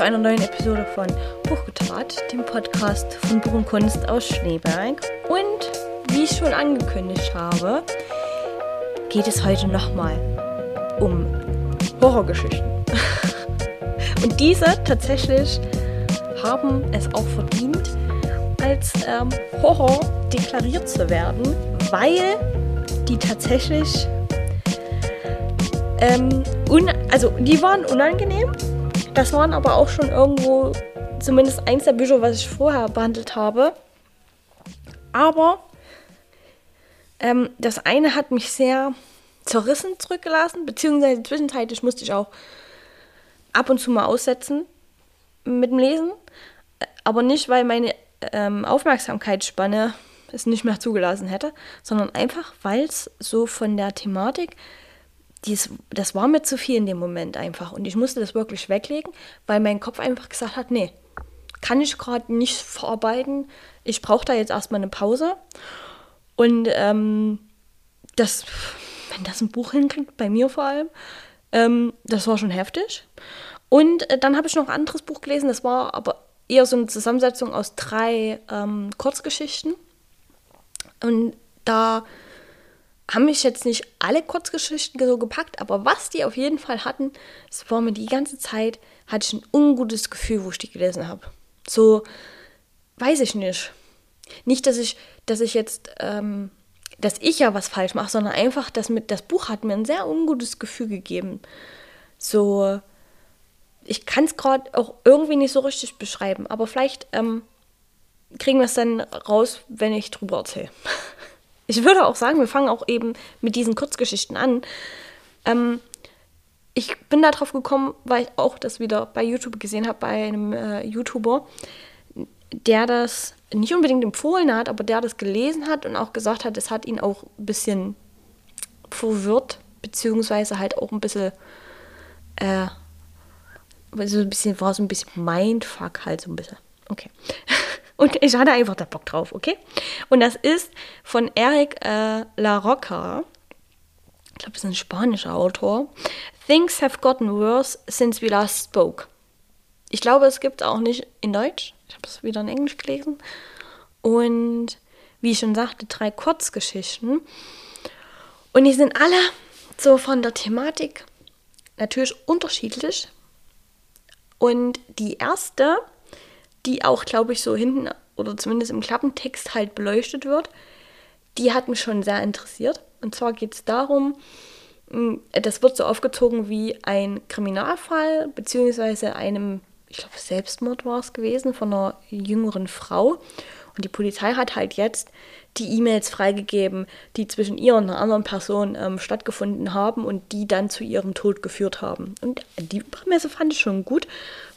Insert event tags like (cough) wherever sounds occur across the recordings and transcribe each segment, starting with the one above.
zu einer neuen Episode von Hochgetrat, dem Podcast von Buch und Kunst aus Schneeberg. Und wie ich schon angekündigt habe, geht es heute nochmal um Horrorgeschichten. (laughs) Und diese tatsächlich haben es auch verdient, als ähm, Horror deklariert zu werden, weil die tatsächlich ähm, also die waren unangenehm. Das waren aber auch schon irgendwo zumindest eins der Bücher, was ich vorher behandelt habe. Aber ähm, das eine hat mich sehr zerrissen zurückgelassen, beziehungsweise zwischenzeitlich musste ich auch ab und zu mal aussetzen mit dem Lesen. Aber nicht, weil meine ähm, Aufmerksamkeitsspanne es nicht mehr zugelassen hätte, sondern einfach, weil es so von der Thematik dies, das war mir zu viel in dem Moment einfach. Und ich musste das wirklich weglegen, weil mein Kopf einfach gesagt hat, nee, kann ich gerade nicht verarbeiten. Ich brauche da jetzt erstmal eine Pause. Und ähm, das, wenn das ein Buch hinkriegt, bei mir vor allem, ähm, das war schon heftig. Und äh, dann habe ich noch ein anderes Buch gelesen, das war aber eher so eine Zusammensetzung aus drei ähm, Kurzgeschichten. Und da haben mich jetzt nicht alle Kurzgeschichten so gepackt, aber was die auf jeden Fall hatten, es war mir die ganze Zeit, hatte ich ein ungutes Gefühl, wo ich die gelesen habe. So, weiß ich nicht. Nicht, dass ich, dass ich jetzt, ähm, dass ich ja was falsch mache, sondern einfach, dass mit, das Buch hat mir ein sehr ungutes Gefühl gegeben. So, ich kann es gerade auch irgendwie nicht so richtig beschreiben, aber vielleicht ähm, kriegen wir es dann raus, wenn ich drüber erzähle. (laughs) Ich würde auch sagen, wir fangen auch eben mit diesen Kurzgeschichten an. Ähm, ich bin darauf gekommen, weil ich auch das wieder bei YouTube gesehen habe, bei einem äh, YouTuber, der das nicht unbedingt empfohlen hat, aber der das gelesen hat und auch gesagt hat, es hat ihn auch ein bisschen verwirrt, beziehungsweise halt auch ein bisschen, äh, so ein bisschen, war so ein bisschen Mindfuck halt so ein bisschen. Okay. (laughs) Und ich hatte einfach da Bock drauf, okay? Und das ist von Eric äh, La Roca. Ich glaube, das ist ein spanischer Autor. Things have gotten worse since we last spoke. Ich glaube, es gibt auch nicht in Deutsch. Ich habe es wieder in Englisch gelesen. Und wie ich schon sagte, drei Kurzgeschichten. Und die sind alle so von der Thematik natürlich unterschiedlich. Und die erste die auch, glaube ich, so hinten oder zumindest im Klappentext halt beleuchtet wird, die hat mich schon sehr interessiert. Und zwar geht es darum, hm, das wird so aufgezogen wie ein Kriminalfall, beziehungsweise einem, ich glaube, Selbstmord war es gewesen, von einer jüngeren Frau. Und die Polizei hat halt jetzt die E-Mails freigegeben, die zwischen ihr und einer anderen Person ähm, stattgefunden haben und die dann zu ihrem Tod geführt haben. Und die Prämisse fand ich schon gut,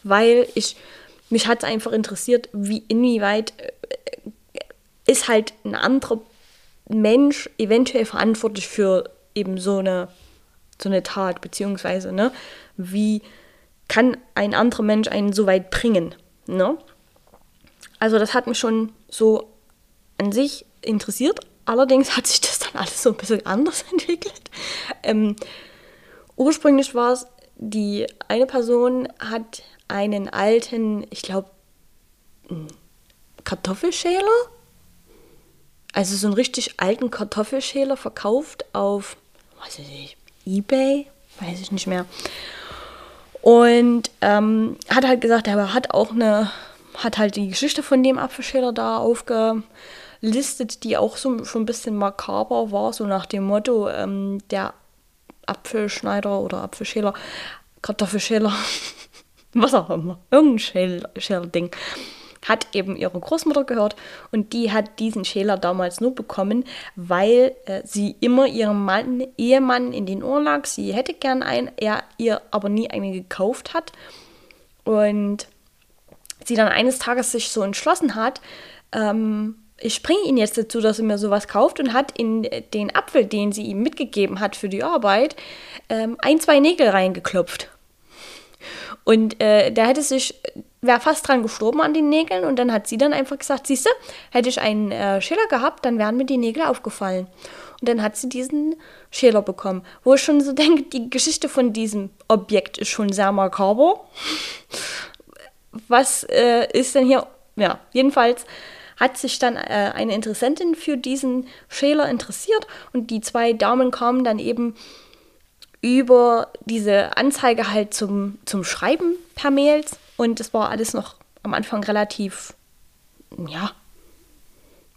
weil ich mich hat es einfach interessiert, wie inwieweit äh, ist halt ein anderer Mensch eventuell verantwortlich für eben so eine, so eine Tat, beziehungsweise, ne, wie kann ein anderer Mensch einen so weit bringen, ne? Also das hat mich schon so an sich interessiert, allerdings hat sich das dann alles so ein bisschen anders (laughs) entwickelt. Ähm, ursprünglich war es, die eine Person hat einen alten, ich glaube, Kartoffelschäler. Also so einen richtig alten Kartoffelschäler verkauft auf, weiß ich Ebay, weiß ich nicht mehr. Und ähm, hat halt gesagt, er hat auch eine, hat halt die Geschichte von dem Apfelschäler da aufgelistet, die auch so schon ein bisschen makaber war, so nach dem Motto, ähm, der Apfelschneider oder Apfelschäler, Kartoffelschäler (laughs) was auch immer, irgendein Schäler-Ding, hat eben ihre Großmutter gehört und die hat diesen Schäler damals nur bekommen, weil äh, sie immer ihrem Mann, Ehemann in den Ohren lag. Sie hätte gern einen, er ihr aber nie einen gekauft hat und sie dann eines Tages sich so entschlossen hat, ähm, ich bringe ihn jetzt dazu, dass er mir sowas kauft und hat in den Apfel, den sie ihm mitgegeben hat für die Arbeit, ähm, ein, zwei Nägel reingeklopft. Und äh, der hätte sich, wäre fast dran gestorben an den Nägeln und dann hat sie dann einfach gesagt, siehst du, hätte ich einen äh, Schäler gehabt, dann wären mir die Nägel aufgefallen. Und dann hat sie diesen Schäler bekommen. Wo ich schon so (laughs) denke, die Geschichte von diesem Objekt ist schon sehr makaber. was äh, ist denn hier? Ja, jedenfalls hat sich dann äh, eine Interessentin für diesen Schäler interessiert und die zwei Damen kamen dann eben über diese Anzeige halt zum, zum Schreiben per Mails und es war alles noch am Anfang relativ, ja,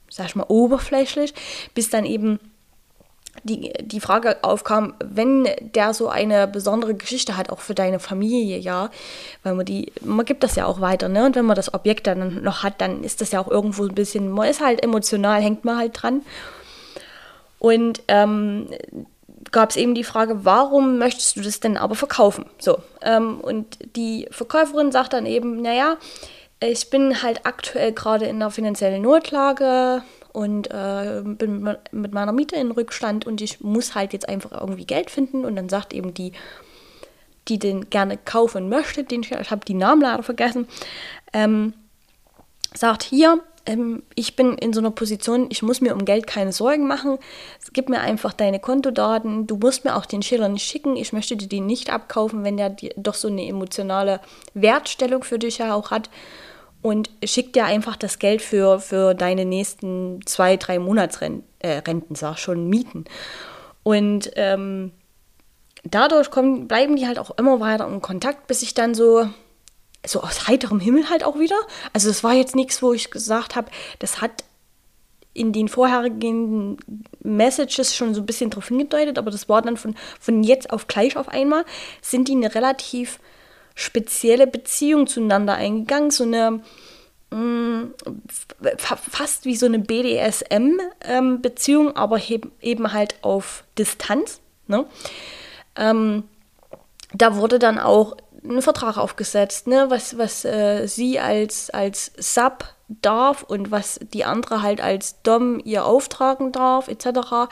sag ich mal, oberflächlich, bis dann eben die, die Frage aufkam, wenn der so eine besondere Geschichte hat, auch für deine Familie, ja, weil man die, man gibt das ja auch weiter, ne? Und wenn man das Objekt dann noch hat, dann ist das ja auch irgendwo ein bisschen, man ist halt emotional, hängt man halt dran. Und ähm, gab es eben die Frage, warum möchtest du das denn aber verkaufen? So, ähm, und die Verkäuferin sagt dann eben, naja, ich bin halt aktuell gerade in einer finanziellen Notlage, und äh, bin mit meiner Miete in Rückstand und ich muss halt jetzt einfach irgendwie Geld finden. Und dann sagt eben die, die den gerne kaufen möchte, den ich, ich habe die Namen leider vergessen, ähm, sagt hier, ähm, ich bin in so einer Position, ich muss mir um Geld keine Sorgen machen. Gib mir einfach deine Kontodaten. Du musst mir auch den Schiller nicht schicken. Ich möchte dir den nicht abkaufen, wenn der doch so eine emotionale Wertstellung für dich ja auch hat und schick dir einfach das Geld für, für deine nächsten zwei, drei Monatsrenten, äh, sag schon, Mieten. Und ähm, dadurch kommen, bleiben die halt auch immer weiter in Kontakt, bis ich dann so, so aus heiterem Himmel halt auch wieder. Also es war jetzt nichts, wo ich gesagt habe, das hat in den vorhergehenden Messages schon so ein bisschen drauf hingedeutet, aber das war dann von, von jetzt auf gleich auf einmal, sind die eine relativ spezielle Beziehung zueinander eingegangen, so eine mm, fast wie so eine BDSM-Beziehung, ähm, aber eben halt auf Distanz. Ne? Ähm, da wurde dann auch ein Vertrag aufgesetzt, ne? was, was äh, sie als, als Sub darf und was die andere halt als Dom ihr auftragen darf, etc.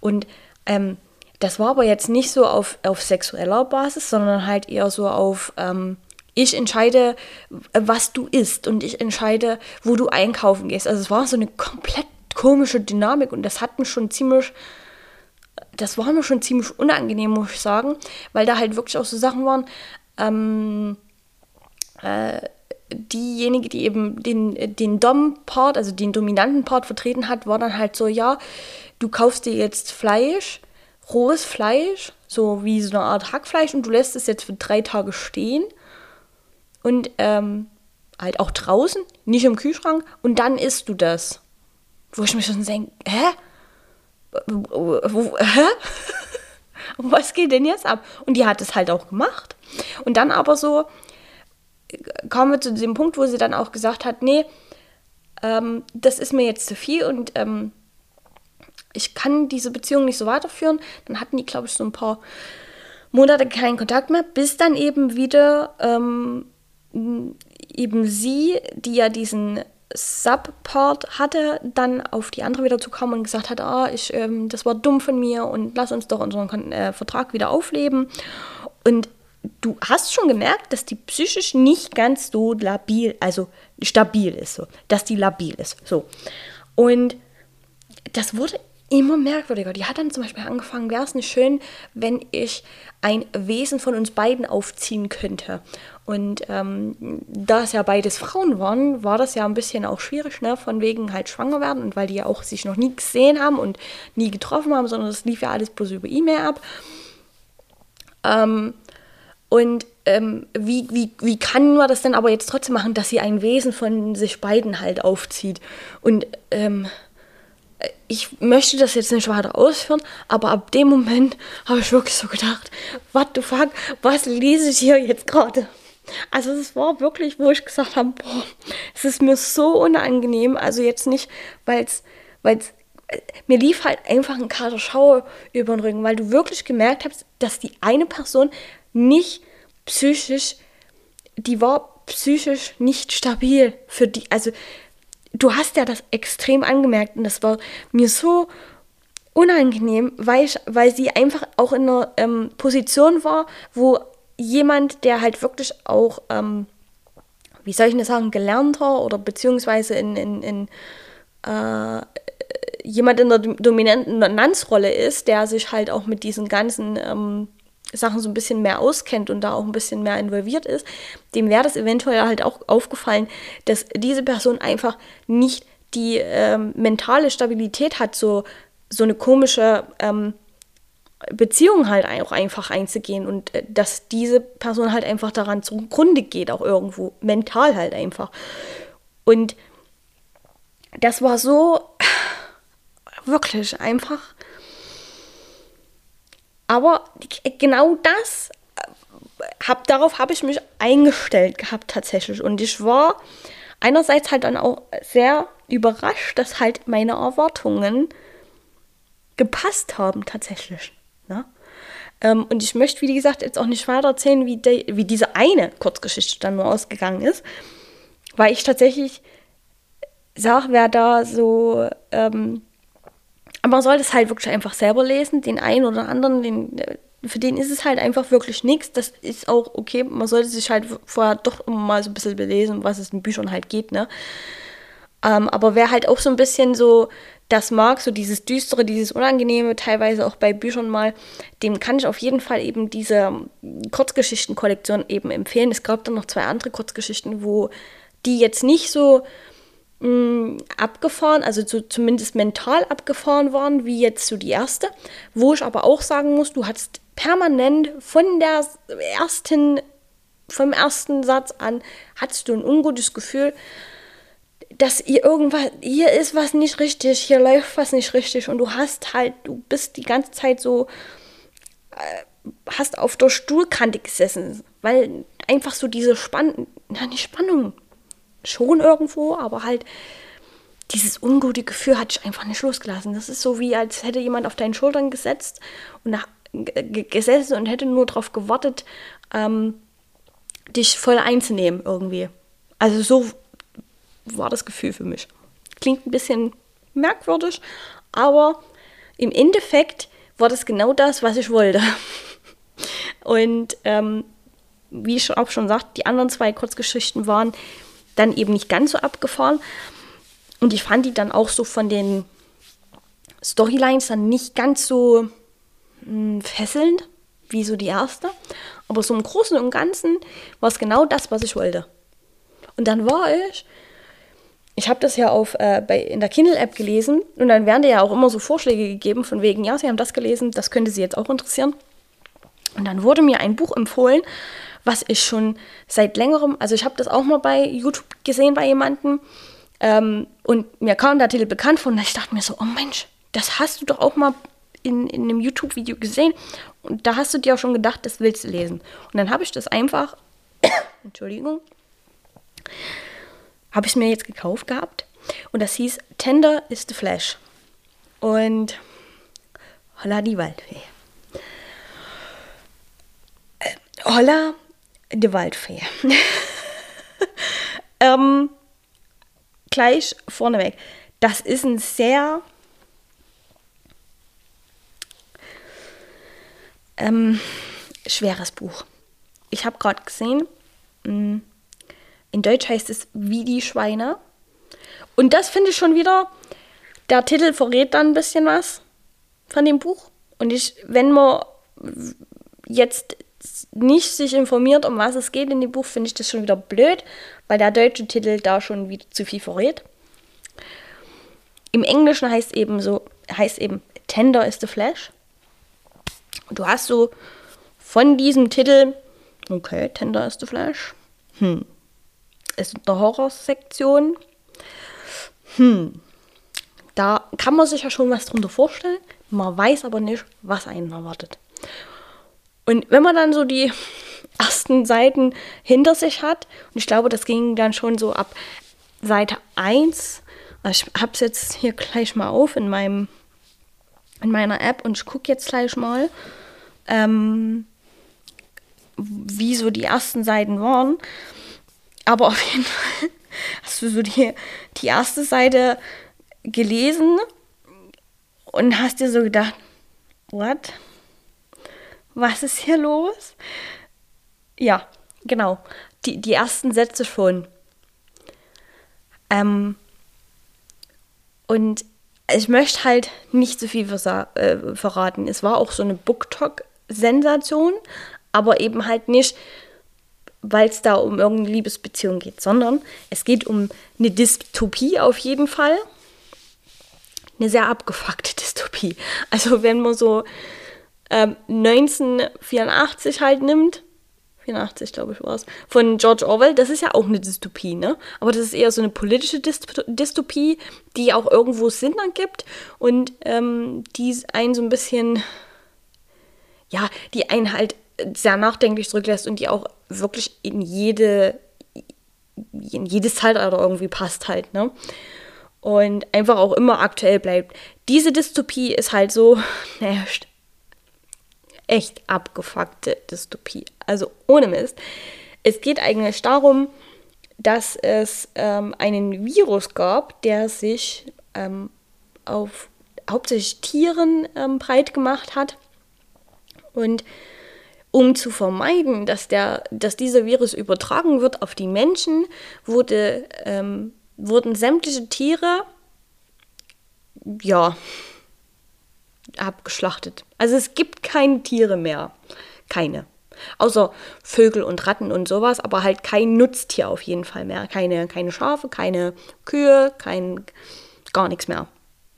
Und ähm, das war aber jetzt nicht so auf, auf sexueller Basis, sondern halt eher so auf, ähm, ich entscheide, was du isst und ich entscheide, wo du einkaufen gehst. Also es war so eine komplett komische Dynamik und das hat mich schon ziemlich, das war mir schon ziemlich unangenehm, muss ich sagen, weil da halt wirklich auch so Sachen waren, ähm, äh, diejenige, die eben den, den Dom-Part, also den dominanten Part vertreten hat, war dann halt so, ja, du kaufst dir jetzt Fleisch, rohes Fleisch, so wie so eine Art Hackfleisch und du lässt es jetzt für drei Tage stehen und ähm, halt auch draußen, nicht im Kühlschrank und dann isst du das. Wo ich mir schon denke, hä? hä? (laughs) Was geht denn jetzt ab? Und die hat es halt auch gemacht. Und dann aber so kommen wir zu dem Punkt, wo sie dann auch gesagt hat, nee, ähm, das ist mir jetzt zu viel und ähm, ich kann diese Beziehung nicht so weiterführen. Dann hatten die, glaube ich, so ein paar Monate keinen Kontakt mehr, bis dann eben wieder ähm, eben sie, die ja diesen Subpart hatte, dann auf die andere wieder zu kommen und gesagt hat, ah, ich, ähm, das war dumm von mir und lass uns doch unseren äh, Vertrag wieder aufleben. Und du hast schon gemerkt, dass die psychisch nicht ganz so labil, also stabil ist, so, dass die labil ist, so. Und das wurde immer merkwürdiger. Die hat dann zum Beispiel angefangen, wäre es nicht schön, wenn ich ein Wesen von uns beiden aufziehen könnte. Und ähm, da es ja beides Frauen waren, war das ja ein bisschen auch schwierig, ne? von wegen halt schwanger werden und weil die ja auch sich noch nie gesehen haben und nie getroffen haben, sondern das lief ja alles bloß über E-Mail ab. Ähm, und ähm, wie, wie, wie kann man das denn aber jetzt trotzdem machen, dass sie ein Wesen von sich beiden halt aufzieht? Und ähm, ich möchte das jetzt nicht weiter ausführen, aber ab dem Moment habe ich wirklich so gedacht, what the fuck, was lese ich hier jetzt gerade? Also es war wirklich, wo ich gesagt habe, boah, es ist mir so unangenehm, also jetzt nicht, weil es, weil es, mir lief halt einfach ein kalter Schauer über den Rücken, weil du wirklich gemerkt hast, dass die eine Person nicht psychisch, die war psychisch nicht stabil für die, also du hast ja das extrem angemerkt und das war mir so unangenehm, weil, ich, weil sie einfach auch in einer ähm, Position war, wo jemand, der halt wirklich auch, ähm, wie soll ich das sagen, gelernter oder beziehungsweise in, in, in äh, jemand in der dominanten Nanzrolle ist, der sich halt auch mit diesen ganzen ähm, Sachen so ein bisschen mehr auskennt und da auch ein bisschen mehr involviert ist, dem wäre das eventuell halt auch aufgefallen, dass diese Person einfach nicht die ähm, mentale Stabilität hat, so, so eine komische ähm, Beziehung halt auch einfach einzugehen und äh, dass diese Person halt einfach daran zugrunde geht, auch irgendwo, mental halt einfach. Und das war so wirklich einfach. Aber genau das, äh, hab, darauf habe ich mich eingestellt gehabt tatsächlich. Und ich war einerseits halt dann auch sehr überrascht, dass halt meine Erwartungen gepasst haben tatsächlich. Ne? Ähm, und ich möchte, wie gesagt, jetzt auch nicht weiter erzählen, wie, de, wie diese eine Kurzgeschichte dann nur ausgegangen ist, weil ich tatsächlich sage, wer da so, ähm, man soll das halt wirklich einfach selber lesen, den einen oder anderen, den, für den ist es halt einfach wirklich nichts. Das ist auch okay, man sollte sich halt vorher doch immer mal so ein bisschen belesen, was es in Büchern halt geht, ne? Ähm, aber wer halt auch so ein bisschen so das mag, so dieses Düstere, dieses Unangenehme, teilweise auch bei Büchern mal, dem kann ich auf jeden Fall eben diese Kurzgeschichtenkollektion eben empfehlen. Es gab dann noch zwei andere Kurzgeschichten, wo die jetzt nicht so mh, mm, abgefahren, also so zumindest mental abgefahren waren, wie jetzt so die erste. Wo ich aber auch sagen muss, du hattest permanent von der ersten, vom ersten Satz an, hattest du ein ungutes Gefühl, dass ihr irgendwas, hier ist was nicht richtig, hier läuft was nicht richtig und du hast halt, du bist die ganze Zeit so, äh, hast auf der Stuhlkante gesessen, weil einfach so diese Spannung, na nicht Spannung, schon irgendwo, aber halt dieses ungute Gefühl hat dich einfach nicht losgelassen. Das ist so wie, als hätte jemand auf deinen Schultern gesetzt und nach, gesessen und hätte nur darauf gewartet, ähm, dich voll einzunehmen irgendwie. Also so war das Gefühl für mich. Klingt ein bisschen merkwürdig, aber im Endeffekt war das genau das, was ich wollte. (laughs) Und ähm, wie ich auch schon sagte, die anderen zwei Kurzgeschichten waren dann eben nicht ganz so abgefahren. Und ich fand die dann auch so von den Storylines dann nicht ganz so mh, hm, fesselnd wie so die erste. Aber so im Großen und Ganzen war es genau das, was ich wollte. Und dann war ich ich habe das ja auf, äh, bei, in der Kindle-App gelesen und dann werden dir ja auch immer so Vorschläge gegeben von wegen, ja, Sie haben das gelesen, das könnte Sie jetzt auch interessieren. Und dann wurde mir ein Buch empfohlen, was ich schon seit längerem, also ich habe das auch mal bei YouTube gesehen bei jemandem ähm, und mir kam der Titel bekannt von und ich dachte mir so, oh Mensch, das hast du doch auch mal in, in einem YouTube-Video gesehen und da hast du dir auch schon gedacht, das willst du lesen. Und dann habe ich das einfach, (coughs) Entschuldigung, habe ich mir jetzt gekauft gehabt. Und das hieß Tender is the Flash. Und holla die Waldfee. Äh, holla die Waldfee. (laughs) ähm, gleich vorneweg. Das ist ein sehr ähm, schweres Buch. Ich habe gerade gesehen, mm, in Deutsch heißt es Wie die Schweine. Und das finde ich schon wieder, der Titel verrät dann ein bisschen was von dem Buch. Und ich, wenn man jetzt nicht sich informiert, um was es geht in dem Buch, finde ich das schon wieder blöd, weil der deutsche Titel da schon wieder zu viel verrät. Im Englischen heißt eben so, heißt eben Tender is the Flash. Du hast so von diesem Titel, okay, Tender is the Flash, hm, ist in der Horrorsektion. Hm, da kann man sich ja schon was drunter vorstellen. Man weiß aber nicht, was einen erwartet. Und wenn man dann so die ersten Seiten hinter sich hat, und ich glaube, das ging dann schon so ab Seite 1, also ich habe es jetzt hier gleich mal auf in, meinem, in meiner App und ich gucke jetzt gleich mal, ähm, wie so die ersten Seiten waren. Aber auf jeden Fall (laughs) hast du so die, die erste Seite gelesen und hast dir so gedacht, what? Was ist hier los? Ja, genau. Die, die ersten Sätze schon. Ähm, und ich möchte halt nicht so viel äh, verraten. Es war auch so eine Booktalk Sensation, aber eben halt nicht, weil es da um irgendeine Liebesbeziehung geht, sondern es geht um eine Dystopie auf jeden Fall. Eine sehr abgefuckte (laughs) Dystopie. Also wenn man so ähm, 1984 halt nimmt, 84 glaube ich war es, von George Orwell, das ist ja auch eine Dystopie, ne? Aber das ist eher so eine politische Dystopie, die auch irgendwo Sinn ergibt und ähm, die einen so ein bisschen, ja, die einen halt sehr nachdenklich zurücklässt und die auch wirklich in jede, in jedes Zeitalter irgendwie passt halt, ne? Und einfach auch immer aktuell bleibt. Diese Dystopie ist halt so, (laughs) naja, echt abgefuckte Dystopie. Also ohne Mist. Es geht eigentlich darum, dass es ähm, einen Virus gab, der sich ähm, auf hauptsächlich Tieren ähm, breit gemacht hat. Und um zu vermeiden, dass, der, dass dieser Virus übertragen wird auf die Menschen, wurde, ähm, wurden sämtliche Tiere ja, abgeschlachtet. Also es gibt keine Tiere mehr. Keine. Außer Vögel und Ratten und sowas, aber halt kein Nutztier auf jeden Fall mehr. Keine, keine Schafe, keine Kühe, kein gar nichts mehr.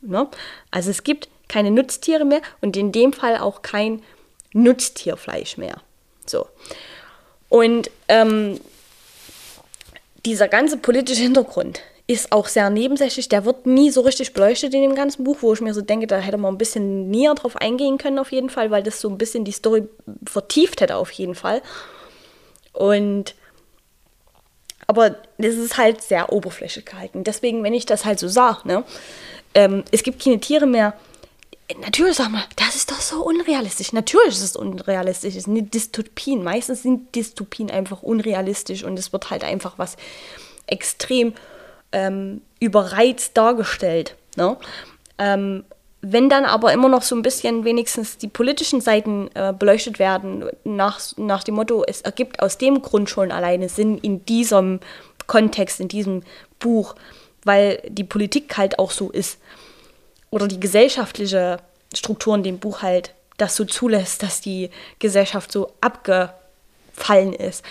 Ne? Also es gibt keine Nutztiere mehr und in dem Fall auch kein Nutztierfleisch mehr. So. Und ähm, dieser ganze politische Hintergrund, ist auch sehr nebensächlich. Der wird nie so richtig beleuchtet in dem ganzen Buch, wo ich mir so denke, da hätte man ein bisschen näher drauf eingehen können, auf jeden Fall, weil das so ein bisschen die Story vertieft hätte, auf jeden Fall. Und aber das ist halt sehr oberflächlich gehalten. Deswegen, wenn ich das halt so sage, ne, ähm, es gibt keine Tiere mehr. Natürlich sag mal, das ist doch so unrealistisch. Natürlich ist es unrealistisch. Es sind Dystopien. Meistens sind Dystopien einfach unrealistisch und es wird halt einfach was extrem ähm, überreizt dargestellt. Ne? Ähm, wenn dann aber immer noch so ein bisschen wenigstens die politischen Seiten äh, beleuchtet werden, nach, nach dem Motto, es ergibt aus dem Grund schon alleine Sinn in diesem Kontext, in diesem Buch, weil die Politik halt auch so ist. Oder die gesellschaftliche Struktur in dem Buch halt das so zulässt, dass die Gesellschaft so abgefallen ist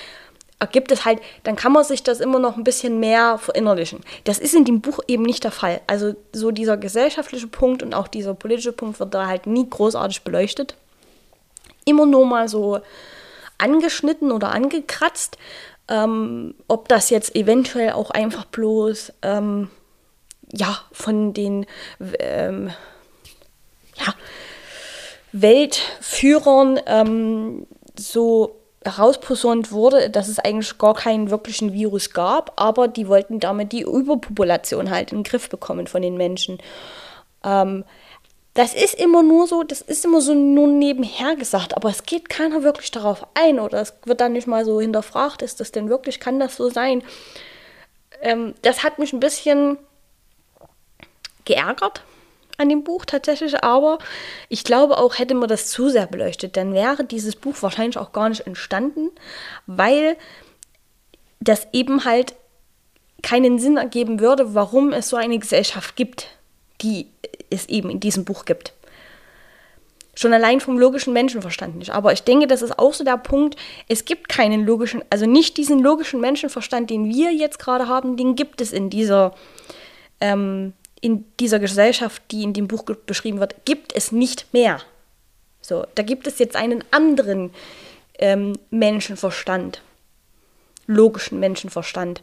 ergibt es halt, dann kann man sich das immer noch ein bisschen mehr verinnerlichen. Das ist in dem Buch eben nicht der Fall. Also so dieser gesellschaftliche Punkt und auch dieser politische Punkt wird da halt nie großartig beleuchtet. Immer nur mal so angeschnitten oder angekratzt. Ähm, ob das jetzt eventuell auch einfach bloß ähm, ja von den ähm, ja, Weltführern ähm, so herausposaunt wurde, dass es eigentlich gar keinen wirklichen Virus gab, aber die wollten damit die Überpopulation halt in den Griff bekommen von den Menschen. Ähm, das ist immer nur so, das ist immer so nur nebenher gesagt, aber es geht keiner wirklich darauf ein oder es wird dann nicht mal so hinterfragt, ist das denn wirklich, kann das so sein? Ähm, das hat mich ein bisschen geärgert, an dem Buch tatsächlich, aber ich glaube auch, hätte man das zu sehr beleuchtet, dann wäre dieses Buch wahrscheinlich auch gar nicht entstanden, weil das eben halt keinen Sinn ergeben würde, warum es so eine Gesellschaft gibt, die es eben in diesem Buch gibt. Schon allein vom logischen Menschenverstand nicht. Aber ich denke, das ist auch so der Punkt, es gibt keinen logischen, also nicht diesen logischen Menschenverstand, den wir jetzt gerade haben, den gibt es in dieser ähm, in dieser Gesellschaft, die in dem Buch beschrieben wird, gibt es nicht mehr. So, da gibt es jetzt einen anderen ähm, Menschenverstand, logischen Menschenverstand,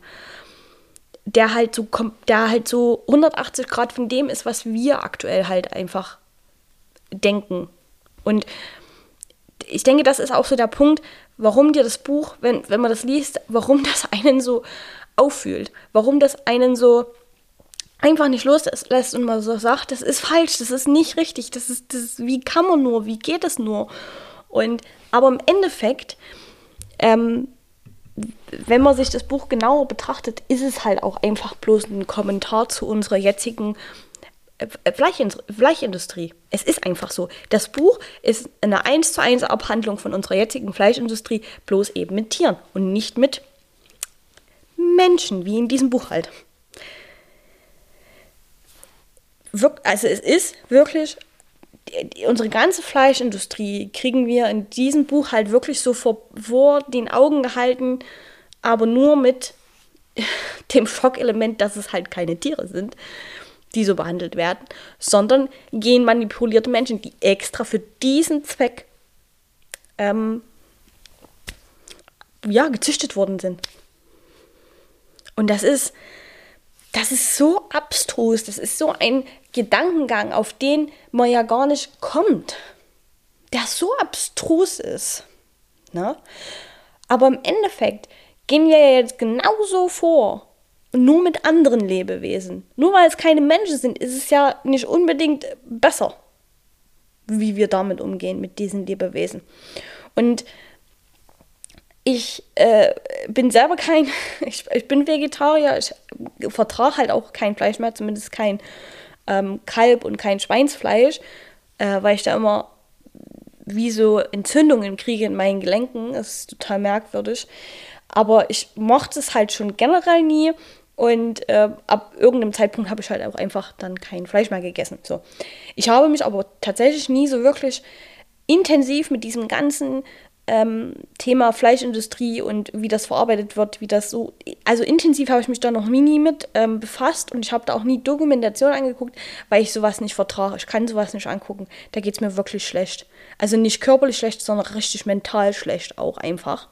der halt so der halt so 180 Grad von dem ist, was wir aktuell halt einfach denken. Und ich denke, das ist auch so der Punkt, warum dir das Buch, wenn, wenn man das liest, warum (laughs) das einen so auffühlt, warum das einen so einfach nicht loslässt und man so sagt, das ist falsch, das ist nicht richtig, das ist, das ist, wie kann man nur, wie geht es nur? Und aber im Endeffekt, ähm, wenn man sich das Buch genauer betrachtet, ist es halt auch einfach bloß ein Kommentar zu unserer jetzigen äh, Fleischindustrie. Es ist einfach so. Das Buch ist eine 1 zu 1 Abhandlung von unserer jetzigen Fleischindustrie, bloß eben mit Tieren und nicht mit Menschen, wie in diesem Buch halt also es ist wirklich unsere ganze Fleischindustrie kriegen wir in diesem Buch halt wirklich so vor, vor den Augen gehalten, aber nur mit (laughs) dem Schockelement, dass es halt keine Tiere sind, die so behandelt werden, sondern genmanipulierte Menschen, die extra für diesen Zweck ähm, ja, gezüchtet worden sind. Und das ist, das ist so abstrus, das ist so ein Gedankengang, auf den man ja gar nicht kommt, der so abstrus ist. Ne? Aber im Endeffekt gehen wir ja jetzt genauso vor, nur mit anderen Lebewesen. Nur weil es keine Menschen sind, ist es ja nicht unbedingt besser, wie wir damit umgehen, mit diesen Lebewesen. Und ich äh, bin selber kein, (laughs) ich, ich bin Vegetarier, ich vertrage halt auch kein Fleisch mehr, zumindest kein ähm, Kalb und kein Schweinsfleisch, äh, weil ich da immer wie so Entzündungen kriege in meinen Gelenken. Das ist total merkwürdig. Aber ich mochte es halt schon generell nie. Und äh, ab irgendeinem Zeitpunkt habe ich halt auch einfach dann kein Fleisch mehr gegessen. So. Ich habe mich aber tatsächlich nie so wirklich intensiv mit diesem ganzen ähm, Thema Fleischindustrie und wie das verarbeitet wird, wie das so. Also intensiv habe ich mich da noch nie mit ähm, befasst und ich habe da auch nie Dokumentation angeguckt, weil ich sowas nicht vertrage. Ich kann sowas nicht angucken. Da geht es mir wirklich schlecht. Also nicht körperlich schlecht, sondern richtig mental schlecht auch einfach.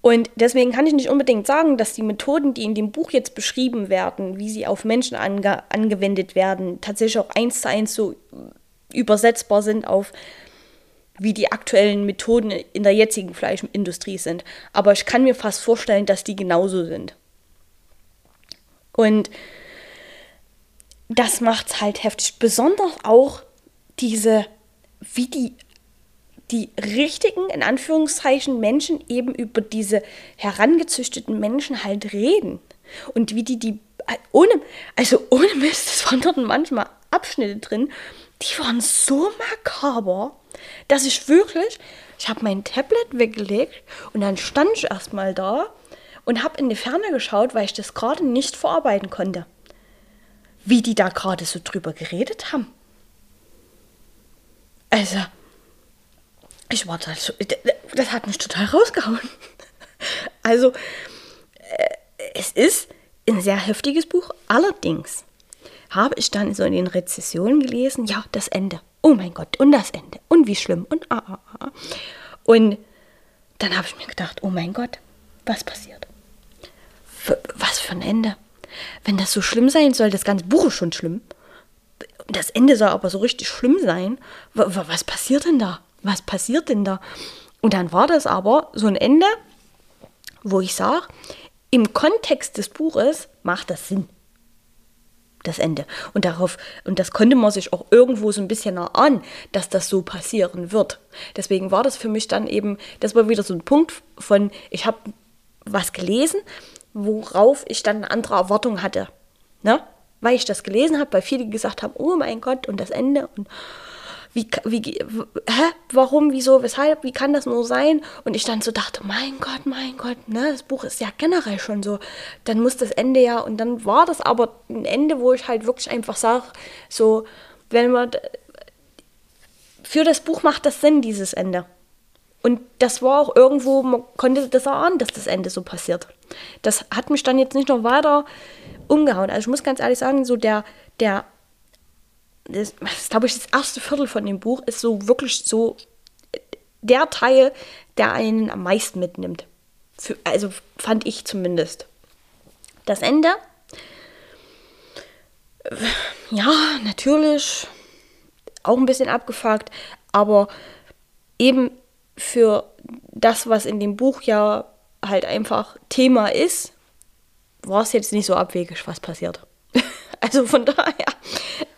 Und deswegen kann ich nicht unbedingt sagen, dass die Methoden, die in dem Buch jetzt beschrieben werden, wie sie auf Menschen ange angewendet werden, tatsächlich auch eins zu eins so übersetzbar sind auf wie die aktuellen Methoden in der jetzigen Fleischindustrie sind. Aber ich kann mir fast vorstellen, dass die genauso sind. Und das macht es halt heftig. Besonders auch diese, wie die, die richtigen, in Anführungszeichen, Menschen eben über diese herangezüchteten Menschen halt reden. Und wie die die, ohne, also ohne Mist, es waren dort manchmal Abschnitte drin, die waren so makaber dass ich wirklich, ich habe mein Tablet weggelegt und dann stand ich erstmal da und habe in die Ferne geschaut, weil ich das gerade nicht verarbeiten konnte. Wie die da gerade so drüber geredet haben. Also, ich war da, das hat mich total rausgehauen. (laughs) Also, äh, es ist ein sehr heftiges Buch. Allerdings habe ich dann so in den Rezessionen gelesen, ja, das Ende oh mein Gott, und das Ende, und wie schlimm, und ah, ah, ah. Und dann habe ich mir gedacht, oh mein Gott, was passiert? Für, was für ein Ende? Wenn das so schlimm sein soll, das ganze Buch ist schon schlimm. Das Ende soll aber so richtig schlimm sein. Was passiert denn da? Was passiert denn da? Und dann war das aber so ein Ende, wo ich sage, im Kontext des Buches macht das Sinn das Ende. Und darauf, und das konnte man sich auch irgendwo so ein bisschen erahnen, dass das so passieren wird. Deswegen war das für mich dann eben, das war wieder so ein Punkt von, ich habe was gelesen, worauf ich dann eine andere Erwartung hatte. Ne? Weil ich das gelesen habe, weil viele gesagt haben, oh mein Gott, und das Ende und wie, wie, hä, warum, wieso, weshalb, wie kann das nur sein? Und ich dann so dachte, mein Gott, mein Gott, ne, das Buch ist ja generell schon so, dann muss das Ende ja, und dann war das aber ein Ende, wo ich halt wirklich einfach sage, so, wenn man, für das Buch macht das Sinn, dieses Ende. Und das war auch irgendwo, man konnte das erahnen, dass das Ende so passiert. Das hat mich dann jetzt nicht noch weiter umgehauen. Also ich muss ganz ehrlich sagen, so der, der das, das glaube ich, das erste Viertel von dem Buch ist so wirklich so der Teil, der einen am meisten mitnimmt. Für, also fand ich zumindest. Das Ende, ja, natürlich auch ein bisschen abgefuckt, aber eben für das, was in dem Buch ja halt einfach Thema ist, war es jetzt nicht so abwegig, was passiert. (laughs) also von daher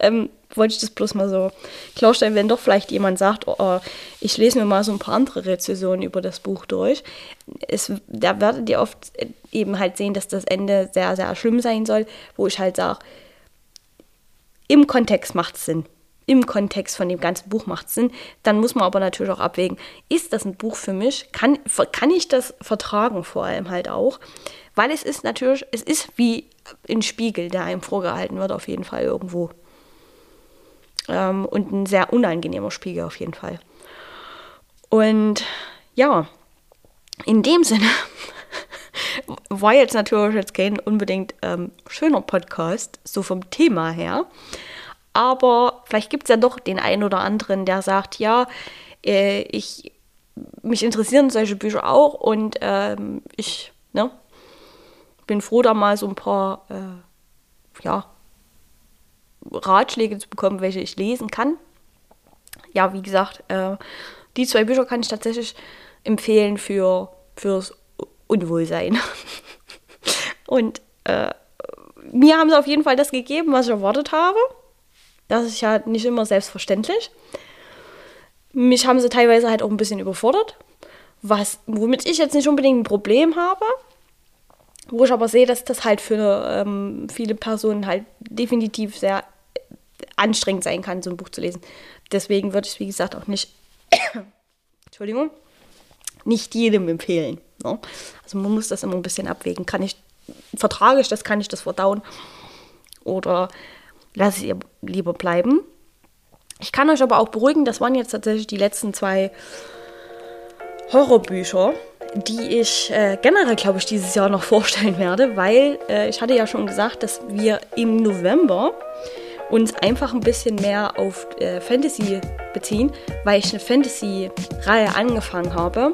ähm, wollte ich das bloß mal so klarstellen, wenn doch vielleicht jemand sagt, oh, oh, ich lese mir mal so ein paar andere Rezensionen über das Buch durch. Es, da werdet ihr oft äh, eben halt sehen, dass das Ende sehr, sehr schlimm sein soll, wo ich halt sage, im Kontext macht es Sinn. Im Kontext von dem ganzen Buch macht es Sinn. Dann muss man aber natürlich auch abwägen, ist das ein Buch für mich? Kann, kann ich das vertragen vor allem halt auch? Weil es ist natürlich, es ist wie ein Spiegel, der einem vorgehalten wird, auf jeden Fall irgendwo. Ähm, und ein sehr unangenehmer Spiegel auf jeden Fall. Und ja, in dem Sinne (laughs) war jetzt natürlich jetzt kein unbedingt ähm, schöner Podcast, so vom Thema her. Aber vielleicht gibt es ja doch den einen oder anderen, der sagt, ja, äh, ich, mich interessieren solche Bücher auch und ähm, ich ne, bin froh, da mal so ein paar äh, ja, Ratschläge zu bekommen, welche ich lesen kann. Ja, wie gesagt, äh, die zwei Bücher kann ich tatsächlich empfehlen für, fürs Unwohlsein. (laughs) Und äh, mir haben sie auf jeden Fall das gegeben, was ich erwartet habe. Das ist ja nicht immer selbstverständlich. Mich haben sie teilweise halt auch ein bisschen überfordert, was, womit ich jetzt nicht unbedingt ein Problem habe. Wo ich aber sehe, dass das halt für ähm, viele Personen halt definitiv sehr anstrengend sein kann, so ein Buch zu lesen. Deswegen würde ich es, wie gesagt, auch nicht, (coughs) Entschuldigung, nicht jedem empfehlen. Ne? Also man muss das immer ein bisschen abwägen. Kann ich, vertrage ich das, kann ich das verdauen? Oder lasse ich lieber bleiben? Ich kann euch aber auch beruhigen, das waren jetzt tatsächlich die letzten zwei Horrorbücher, die ich äh, generell, glaube ich, dieses Jahr noch (laughs) vorstellen werde, weil äh, ich hatte ja schon gesagt, dass wir im November uns einfach ein bisschen mehr auf äh, Fantasy beziehen, weil ich eine Fantasy-Reihe angefangen habe.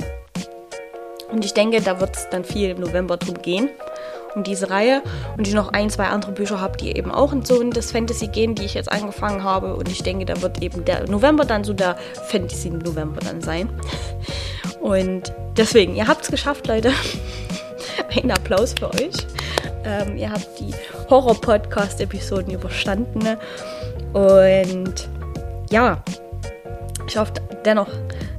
Und ich denke, da wird es dann viel im November drum gehen, um diese Reihe. Und ich noch ein, zwei andere Bücher habe, die eben auch in so in das Fantasy gehen, die ich jetzt angefangen habe. Und ich denke, da wird eben der November dann so der Fantasy-November dann sein. Und deswegen, ihr habt es geschafft, Leute. (laughs) Ein Applaus für euch. Ähm, ihr habt die Horror-Podcast-Episoden überstanden. Und ja, ich hoffe dennoch,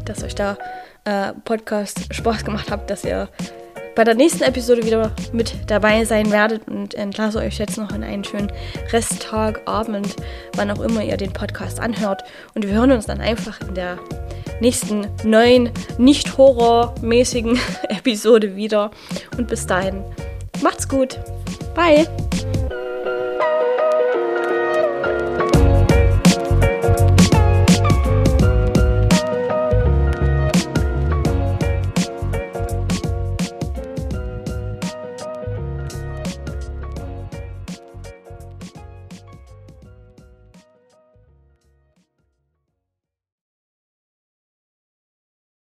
dass euch der äh, Podcast Spaß gemacht hat, dass ihr bei der nächsten Episode wieder mit dabei sein werdet und entlasse euch jetzt noch in einen schönen Resttag, Abend, wann auch immer ihr den Podcast anhört. Und wir hören uns dann einfach in der nächsten neuen, nicht horrormäßigen (laughs) Episode wieder. Und bis dahin, macht's gut. Bye.